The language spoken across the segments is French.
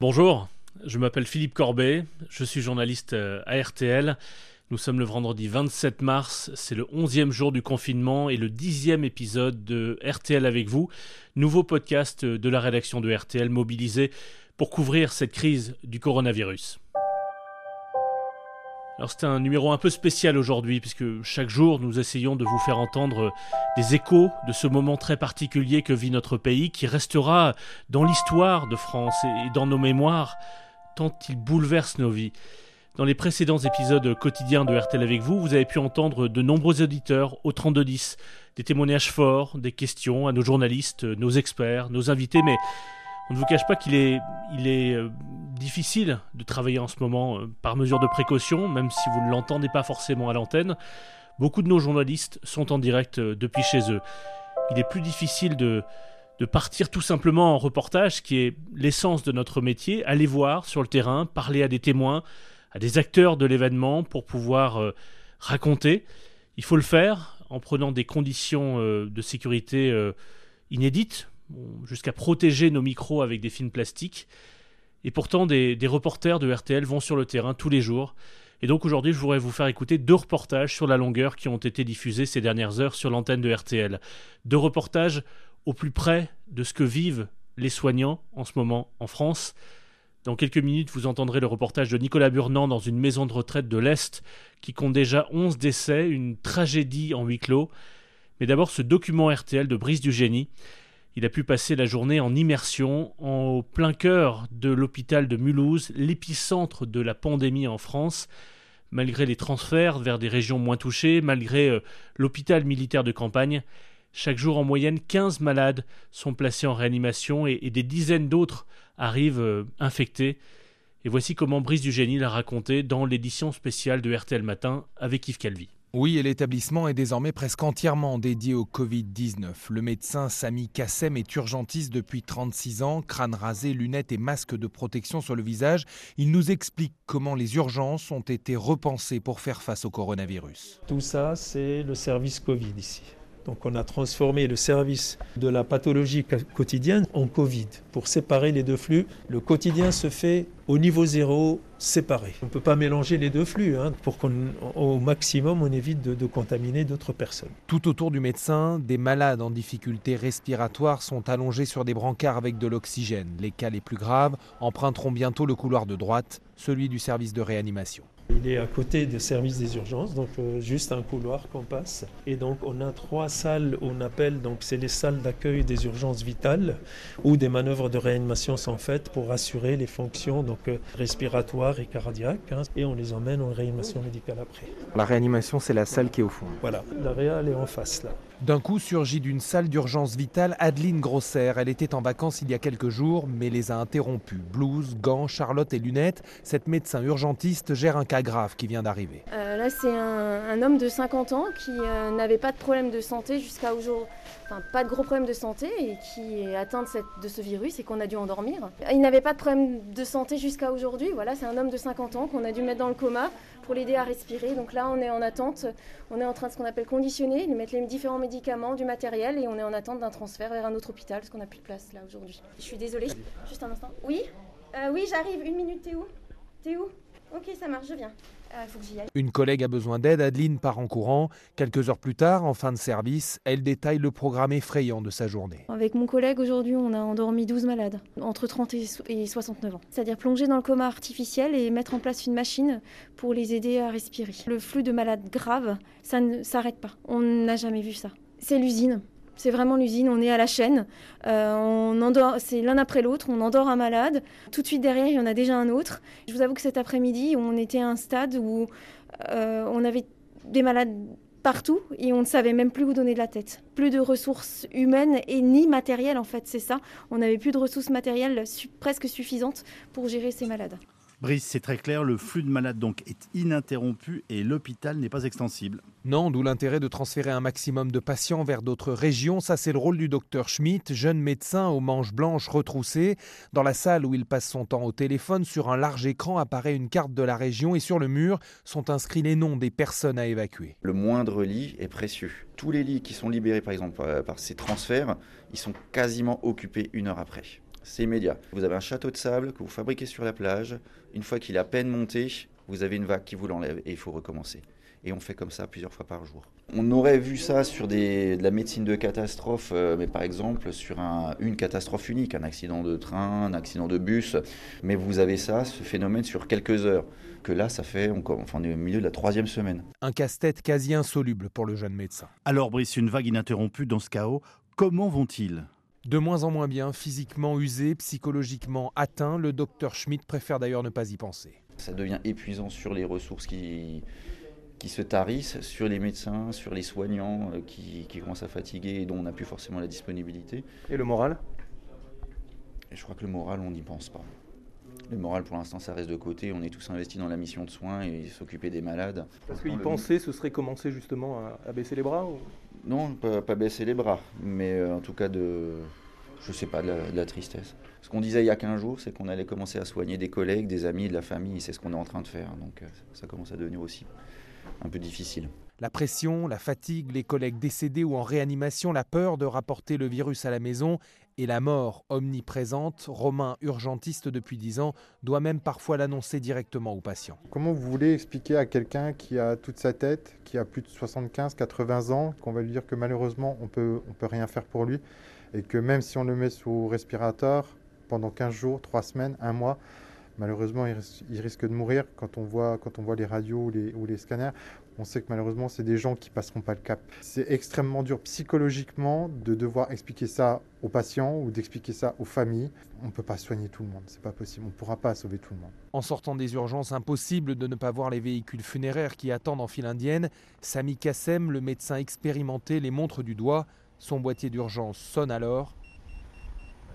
Bonjour, je m'appelle Philippe Corbet, je suis journaliste euh, à RTL. Nous sommes le vendredi 27 mars, c'est le 11e jour du confinement et le 10e épisode de RTL avec vous, nouveau podcast de la rédaction de RTL mobilisé pour couvrir cette crise du coronavirus. Alors c'est un numéro un peu spécial aujourd'hui puisque chaque jour nous essayons de vous faire entendre des échos de ce moment très particulier que vit notre pays qui restera dans l'histoire de France et dans nos mémoires tant il bouleverse nos vies. Dans les précédents épisodes quotidiens de RTL avec vous, vous avez pu entendre de nombreux auditeurs au 3210, des témoignages forts, des questions à nos journalistes, nos experts, nos invités, mais on ne vous cache pas qu'il est, euh, difficile de travailler en ce moment euh, par mesure de précaution, même si vous ne l'entendez pas forcément à l'antenne. Beaucoup de nos journalistes sont en direct euh, depuis chez eux. Il est plus difficile de, de partir tout simplement en reportage, qui est l'essence de notre métier, aller voir sur le terrain, parler à des témoins, à des acteurs de l'événement pour pouvoir raconter. Il faut le faire en prenant des conditions de sécurité inédites jusqu'à protéger nos micros avec des films plastiques. Et pourtant, des, reporters de RTL vont sur le terrain tous les jours. Et donc aujourd'hui, je voudrais vous faire écouter deux reportages sur la longueur qui ont été diffusés ces dernières heures sur l'antenne de RTL. Deux reportages au plus près de ce que vivent les soignants en ce moment en France. Dans quelques minutes, vous entendrez le reportage de Nicolas Burnand dans une maison de retraite de l'Est qui compte déjà 11 décès, une tragédie en huis clos. Mais d'abord, ce document RTL de Brice du Génie il a pu passer la journée en immersion en plein cœur de l'hôpital de Mulhouse, l'épicentre de la pandémie en France. Malgré les transferts vers des régions moins touchées, malgré euh, l'hôpital militaire de campagne, chaque jour en moyenne 15 malades sont placés en réanimation et, des dizaines d'autres arrivent euh, infectés. Et voici comment Brice du Génie l'a raconté dans l'édition spéciale de RTL Matin avec Yves Calvi. Oui, et l'établissement est désormais presque entièrement dédié au Covid-19. Le médecin Samy Kassem est urgentiste depuis 36 ans, crâne rasé, lunettes et masque de protection sur le visage. Il nous explique comment les urgences ont été repensées pour faire face au coronavirus. Tout ça, c'est le service Covid ici. Donc on a transformé le service de la pathologie quotidienne en Covid pour séparer les deux flux. Le quotidien se fait au niveau zéro, séparé. On ne peut pas mélanger les deux flux hein, pour qu'au maximum on évite de, de contaminer d'autres personnes. Tout autour du médecin, des malades en difficulté respiratoire sont allongés sur des brancards avec de l'oxygène. Les cas les plus graves emprunteront bientôt le couloir de droite, celui du service de réanimation. Il est à côté des services des urgences, donc euh, juste un couloir qu'on passe. Et donc on a trois salles, on appelle, donc c'est les salles d'accueil des urgences vitales, où des manœuvres de réanimation sont faites pour assurer les fonctions donc euh, respiratoires et cardiaques. Hein, et on les emmène en réanimation médicale après. La réanimation, c'est la salle qui est au fond. Voilà, la réal est en face là. D'un coup surgit d'une salle d'urgence vitale Adeline Grosser. Elle était en vacances il y a quelques jours, mais les a interrompus. Blouse, gants, charlotte et lunettes. Cette médecin urgentiste gère un cas grave qui vient d'arriver. Euh, là, c'est un, homme de 50 ans qui euh, n'avait pas de problème de santé jusqu'à aujourd'hui. Enfin, pas de gros problème de santé et qui est atteint de, cette, de ce virus et qu'on a dû endormir. Il n'avait pas de problème de santé jusqu'à aujourd'hui. Voilà, c'est un homme de 50 ans qu'on a dû mettre dans le coma pour l'aider à respirer. Donc là, on est en attente. On est en train de ce qu'on appelle conditionner, lui mettre les différents médicaments, du matériel et on est en attente d'un transfert vers un autre hôpital parce qu'on n'a plus de place là aujourd'hui. Je suis désolée. Juste un instant. Oui? Euh, Oui, j'arrive. Une minute. T'es où? T'es où? Ok, ça marche, je viens. Euh, Une collègue a besoin d'aide, Adeline part en courant. Quelques heures plus tard, en fin de service, elle détaille le programme effrayant de sa journée. Avec mon collègue, aujourd'hui, on a endormi 12 malades, entre 30 et 69 ans. C'est-à-dire plonger dans le coma artificiel et mettre en place une machine pour les aider à respirer. Le flux de malades graves, ça ne s'arrête pas. On n'a jamais vu ça. C'est l'usine. C'est vraiment l'usine, on est à la chaîne, euh, on endort, c'est l'un après l'autre, on endort un malade, tout de suite derrière il y en a déjà un autre. Je vous avoue que cet après-midi, on était à un stade où euh, on avait des malades partout et on ne savait même plus où donner de la tête. Plus de ressources humaines et ni matérielles en fait, c'est ça. On n'avait plus de ressources matérielles presque suffisantes pour gérer ces malades. Brice, c'est très clair, le flux de malades donc est ininterrompu et l'hôpital n'est pas extensible. Non, d'où l'intérêt de transférer un maximum de patients vers d'autres régions. Ça, c'est le rôle du docteur Schmitt, jeune médecin aux manches blanches retroussées. Dans la salle où il passe son temps au téléphone, sur un large écran apparaît une carte de la région et sur le mur sont inscrits les noms des personnes à évacuer. Le moindre lit est précieux. Tous les lits qui sont libérés, par exemple, par ces transferts, ils sont quasiment occupés une heure après. C'est immédiat. Vous avez un château de sable que vous fabriquez sur la plage. Une fois qu'il est à peine monté, vous avez une vague qui vous l'enlève et il faut recommencer. Et on fait comme ça plusieurs fois par jour. On aurait vu ça sur des, de la médecine de catastrophe, euh, mais par exemple sur un, une catastrophe unique, un accident de train, un accident de bus. Mais vous avez ça, ce phénomène sur quelques heures. Que là, ça fait, on, enfin, on est au milieu de la troisième semaine. Un casse-tête quasi insoluble pour le jeune médecin. Alors Brice, une vague ininterrompue dans ce chaos, comment vont-ils? De moins en moins bien, physiquement usé, psychologiquement atteint, le docteur Schmidt préfère d'ailleurs ne pas y penser. Ça devient épuisant sur les ressources qui, qui se tarissent, sur les médecins, sur les soignants euh, qui, qui commencent à fatiguer et dont on n'a plus forcément la disponibilité. Et le moral? Et Je crois que le moral, on n'y pense pas. Le moral, pour l'instant, ça reste de côté. On est tous investis dans la mission de soins et s'occuper des malades. Parce qu'ils pensaient ce serait commencer justement à, à baisser les bras ou... Non, pas, pas, baisser les bras, mais euh, en tout cas de, je sais pas, de la, de la tristesse. Ce qu'on disait il y a 15 jours, c'est qu'on allait commencer à soigner des collègues, des amis, de la famille, c'est ce qu'on est en train de faire. Donc euh, ça commence à devenir aussi un peu difficile. La pression, la fatigue, les collègues décédés ou en réanimation, la peur de rapporter le virus à la maison et la mort omniprésente, Romain, urgentiste depuis 10 ans, doit même parfois l'annoncer directement aux patients. Comment vous voulez expliquer à quelqu'un qui a toute sa tête, qui a plus de 75, 80 ans, qu'on va lui dire que malheureusement on peut, on peut rien faire pour lui et que même si on le met sous respirateur pendant 15 jours, 3 semaines, 1 mois, malheureusement il risque de mourir quand on voit, quand on voit les radios ou les scanners on sait que malheureusement, c'est des gens qui passeront pas le cap. C'est extrêmement dur psychologiquement de devoir expliquer ça aux patients ou d'expliquer ça aux familles. On ne peut pas soigner tout le monde, c'est pas possible. On ne pourra pas sauver tout le monde. En sortant des urgences, impossible de ne pas voir les véhicules funéraires qui attendent en file indienne. Sami Kassem, le médecin expérimenté, les montre du doigt. Son boîtier d'urgence sonne alors.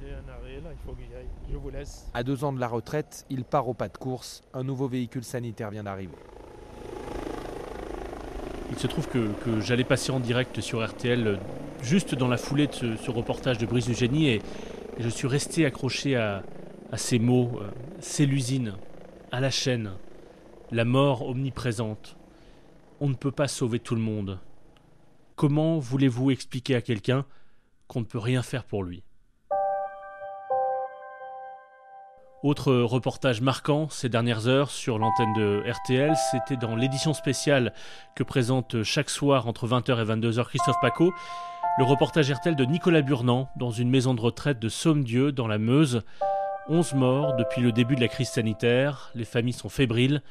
J'ai un arrêt là, il faut que j'y aille. Je vous laisse. À deux ans de la retraite, il part au pas de course. Un nouveau véhicule sanitaire vient d'arriver. Il se trouve que, que j'allais passer en direct sur RTL juste dans la foulée de ce, ce reportage de Brice Eugénie et, et, je suis resté accroché à, à ces mots. Euh, c'est l'usine, à la chaîne, la mort omniprésente. On ne peut pas sauver tout le monde. Comment voulez-vous expliquer à quelqu'un qu'on ne peut rien faire pour lui? Autre reportage marquant ces dernières heures sur l'antenne de RTL, c'était dans l'édition spéciale que présente chaque soir entre 20h et 22h Christophe Paco, le reportage RTL de Nicolas Burnand dans une maison de retraite de Somme-Dieu dans la Meuse. 11 morts depuis le début de la crise sanitaire, les familles sont fébriles,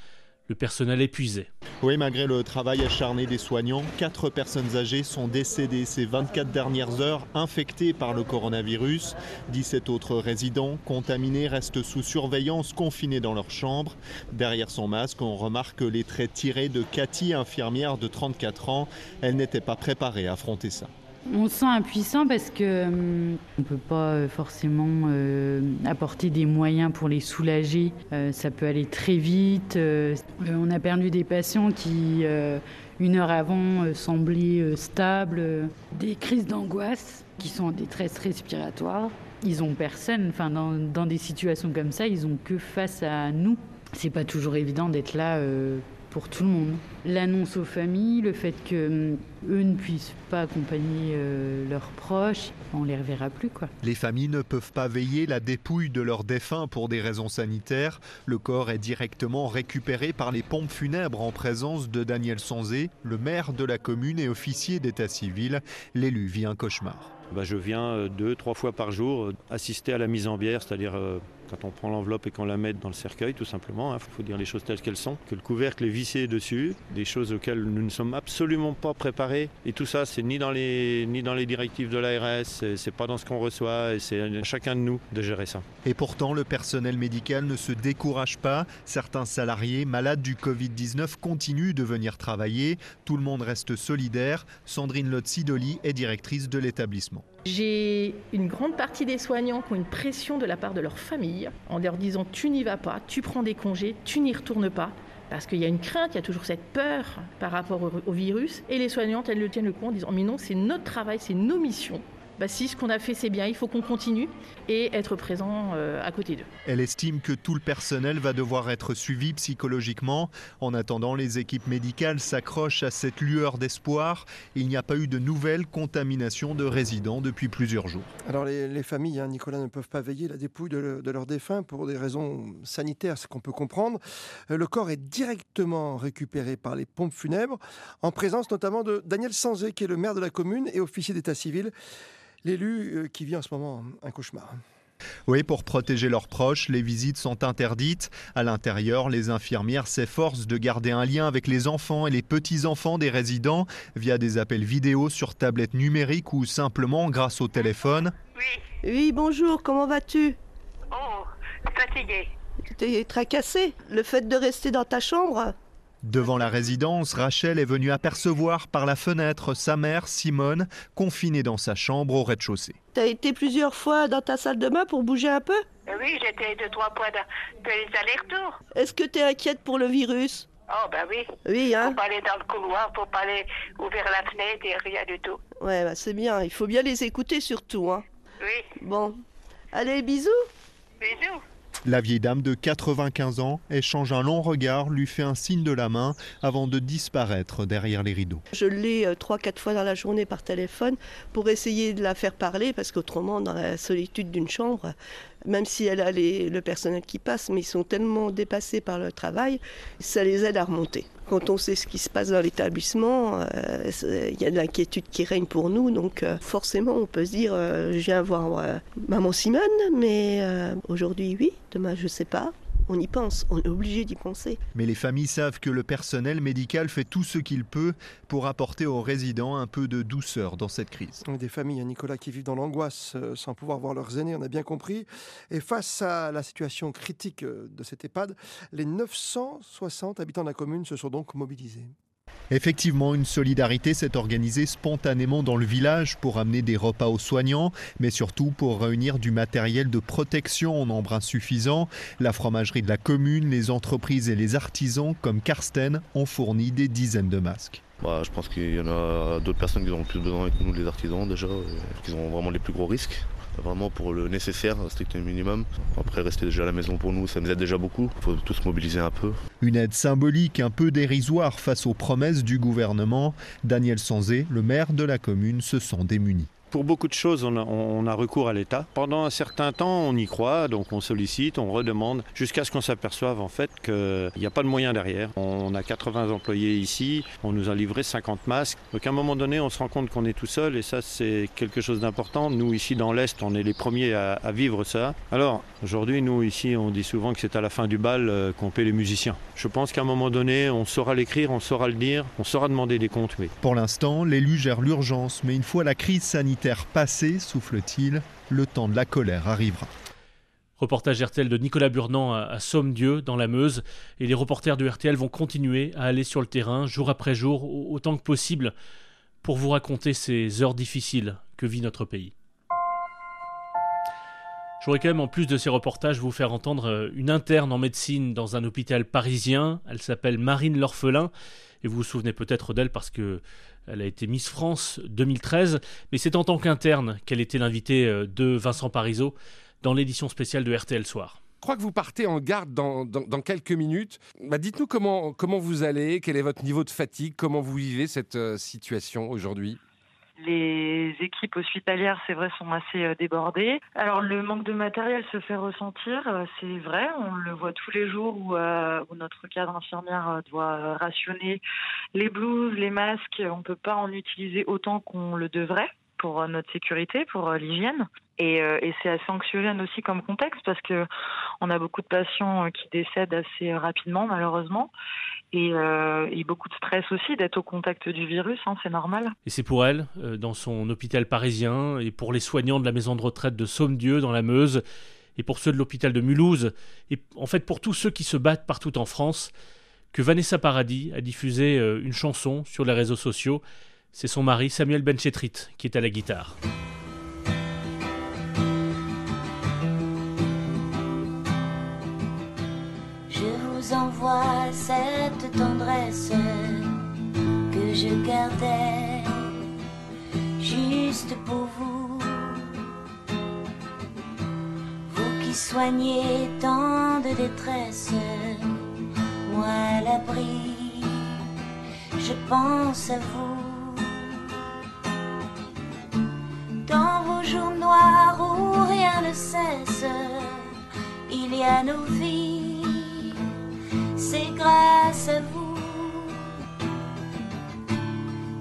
le personnel épuisé. Oui, malgré le travail acharné des soignants, quatre personnes âgées sont décédées ces 24 dernières heures infectées par le coronavirus. 17 autres résidents contaminés restent sous surveillance, confinés dans leur chambre. Derrière son masque, on remarque les traits tirés de Cathy, infirmière de 34 ans. Elle n'était pas préparée à affronter ça. On se sent impuissant parce que hum, on peut pas forcément euh, apporter des moyens pour les soulager. Euh, ça peut aller très vite. Euh, on a perdu des patients qui, une heure avant, semblaient stables. Des crises d'angoisse qui sont en détresse respiratoire. Ils ont personne. Enfin, dans, dans, des situations comme ça, ils ont que face à nous. C'est pas toujours évident d'être là pour tout le monde. L'annonce aux familles, le fait que eux ne puissent pas accompagner euh, leurs proches, on les reverra plus quoi. Les familles ne peuvent pas veiller la dépouille de leurs défunts pour des raisons sanitaires. Le corps est directement récupéré par les pompes funèbres en présence de Daniel Sanzé, le maire de la commune et officier d'état civil. L'élu vit un cauchemar. Bah, je viens deux, trois fois par jour assister à la mise en bière, c'est-à-dire euh, quand on prend l'enveloppe et qu'on la met dans le cercueil, tout simplement. Il hein, faut dire les choses telles qu'elles sont. Que le couvercle est vissé dessus, des choses auxquelles nous ne sommes absolument pas préparés. Et tout ça, c'est ni dans les ni dans les directives de l'ARS, c'est pas dans ce qu'on reçoit, et c'est à chacun de nous de gérer ça. Et pourtant, le personnel médical ne se décourage pas. Certains salariés malades du Covid-19 continuent de venir travailler. Tout le monde reste solidaire. Sandrine Lotsidoli est directrice de l'établissement. J'ai une grande partie des soignants qui ont une pression de la part de leur famille en leur disant tu n'y vas pas, tu prends des congés, tu n'y retournes pas. Parce qu'il y a une crainte, il y a toujours cette peur par rapport au, virus. Et les soignantes, elles le tiennent le coup en disant mais non, c'est notre travail, c'est nos missions. Bah si ce qu'on a fait c'est bien, il faut qu'on continue et être présent euh, à côté d'eux. Elle estime que tout le personnel va devoir être suivi psychologiquement. En attendant, les équipes médicales s'accrochent à cette lueur d'espoir. Il n'y a pas eu de nouvelles contaminations de résidents depuis plusieurs jours. Alors les, familles, hein, Nicolas, ne peuvent pas veiller la dépouille de, de leurs défunts pour des raisons sanitaires, ce qu'on peut comprendre. Euh, le corps est directement récupéré par les pompes funèbres, en présence notamment de Daniel Sanzé, qui est le maire de la commune et officier d'état civil l'élu euh, qui vit en ce moment un cauchemar. Oui, pour protéger leurs proches, les visites sont interdites. À l'intérieur, les infirmières s'efforcent de garder un lien avec les enfants et les petits-enfants des résidents via des appels vidéo sur tablette numérique ou simplement grâce au téléphone. Oui. Oui, bonjour, comment vas-tu? Oh, fatigué. T'es tracassé? Le fait de rester dans ta chambre? Devant la résidence, Rachel est venue apercevoir par la fenêtre sa mère, Simone, confinée dans sa chambre au rez-de-chaussée. T'as été plusieurs fois dans ta salle de bain pour bouger un peu? Oui, j'étais deux, trois fois de, les allers-retours. Est-ce que t'es inquiète pour le virus? Oh, ben oui. Oui, hein Faut pas aller dans le couloir, faut pas aller ouvrir la fenêtre et rien du tout. Ouais, bah c'est bien. Il faut bien les écouter surtout, hein. Oui. Bon. Allez, bisous. Bisous. La vieille dame de 95 ans échange un long regard, lui fait un signe de la main avant de disparaître derrière les rideaux. Je l'ai euh, trois, quatre fois dans la journée par téléphone pour essayer de la faire parler parce qu'autrement, dans la solitude d'une chambre, même si elle a le personnel qui passe, mais ils sont tellement dépassés par le travail, ça les aide à remonter. Quand on sait ce qui se passe dans l'établissement, euh, il y a de l'inquiétude qui règne pour nous, donc euh, forcément on peut se dire, je viens voir maman Simone, mais aujourd'hui oui, demain je ne sais pas on y pense, on est obligé d'y penser. Mais les familles savent que le personnel médical fait tout ce qu'il peut pour apporter aux résidents un peu de douceur dans cette crise. Des familles, hein, Nicolas, qui vivent dans l'angoisse euh, sans pouvoir voir leurs aînés, on a bien compris. Et face à la situation critique euh, de cette EHPAD, les 960 habitants de la commune se sont donc mobilisés. Effectivement, une solidarité s'est organisée spontanément dans le village pour amener des repas aux soignants, mais surtout pour réunir du matériel de protection en nombre insuffisant. La fromagerie de la commune, les entreprises et les artisans comme Karsten ont fourni des dizaines de masques. Bah, je pense qu'il y en a d'autres personnes qui ont plus besoin que nous, les artisans déjà, qui ont vraiment les plus gros risques vraiment pour le nécessaire, strict minimum. Après, rester déjà à la maison pour nous, ça nous aide déjà beaucoup. Il faut tous mobiliser un peu. Une aide symbolique, un peu dérisoire face aux promesses du gouvernement. Daniel Sanzé, le maire de la commune, se sent démuni. Pour beaucoup de choses, on a, recours à l'État. Pendant un certain temps, on y croit, donc on sollicite, on redemande, jusqu'à ce qu'on s'aperçoive en fait qu'il n'y a pas de moyens derrière. On a 80 employés ici, on nous a livré 50 masques. Donc à un moment donné, on se rend compte qu'on est tout seul et ça c'est quelque chose d'important. Nous ici dans l'Est, on est les premiers à, vivre ça. Alors aujourd'hui, nous ici, on dit souvent que c'est à la fin du bal euh, qu'on paie les musiciens. Je pense qu'à un moment donné, on saura l'écrire, on saura le dire, on saura demander des comptes. Mais... Pour l'instant, l'élu gère l'urgence, mais une fois la crise sanitaire passé, souffle-t-il, le temps de la colère arrivera. Reportage RTL de Nicolas Burnand à Somme-Dieu, dans la Meuse. Et les reporters de RTL vont continuer à aller sur le terrain, jour après jour, autant que possible, pour vous raconter ces heures difficiles que vit notre pays. Je voudrais quand même, en plus de ces reportages, vous faire entendre euh, une interne en médecine dans un hôpital parisien. Elle s'appelle Marine L'Orphelin. Et vous vous souvenez peut-être d'elle parce que elle a été Miss France 2013, mais c'est en tant qu'interne qu'elle était l'invitée euh, de Vincent Parisot dans l'édition spéciale de RTL Soir. Je crois que vous partez en garde dans, quelques minutes. Bah, dites-nous comment, comment vous allez, quel est votre niveau de fatigue, comment vous vivez cette euh, situation aujourd'hui? Les équipes hospitalières, c'est vrai, sont assez euh, débordées. Alors le manque de matériel se fait ressentir, euh, c'est vrai, on le voit tous les jours où, euh, notre cadre infirmière doit rationner les blouses, les masques, on ne peut pas en utiliser autant qu'on le devrait pour notre sécurité, pour l'hygiène. Et, et c'est assez anxiogène aussi comme contexte parce que on a beaucoup de patients qui décèdent assez rapidement, malheureusement. Euh, et, beaucoup de stress aussi d'être au contact du virus, hein, c'est normal. Et c'est pour elle, euh, dans son hôpital parisien, et pour les soignants de la maison de retraite de Somme-Dieu dans la Meuse, et pour ceux de l'hôpital de Mulhouse, et en fait pour tous ceux qui se battent partout en France, que Vanessa Paradis a diffusé euh, une chanson sur les réseaux sociaux. C'est son mari Samuel Benchetrit qui est à la guitare. Je vous envoie cette tendresse que je gardais juste pour vous. Vous qui soignez tant de détresse, moi à l'abri, je pense à vous. Y a nos vies, c'est grâce à vous.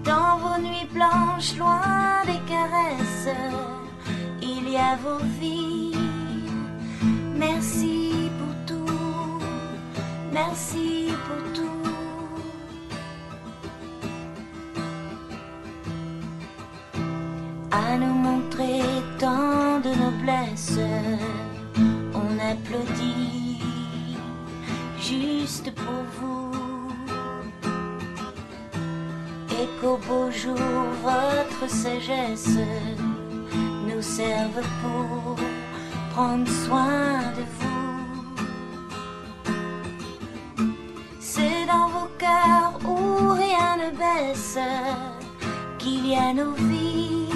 Dans vos nuits blanches, loin des caresses, il y a vos vies. Merci pour tout, merci pour tout. À nous montrer tant de noblesse, applaudit juste pour vous. Et qu'au beau jour, votre sagesse nous serve pour prendre soin de vous. C'est dans vos cœurs où rien ne baisse qu'il y a nos vies.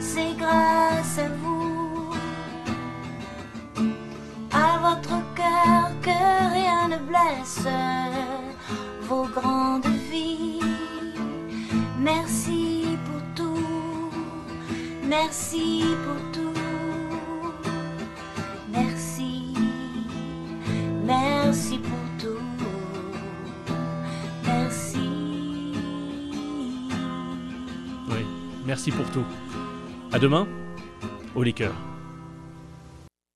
C'est grâce votre cœur que rien ne blesse vos grandes vies. Merci pour tout, merci pour tout. Merci, merci pour tout. Merci. Oui, merci pour tout. À demain, au liqueur.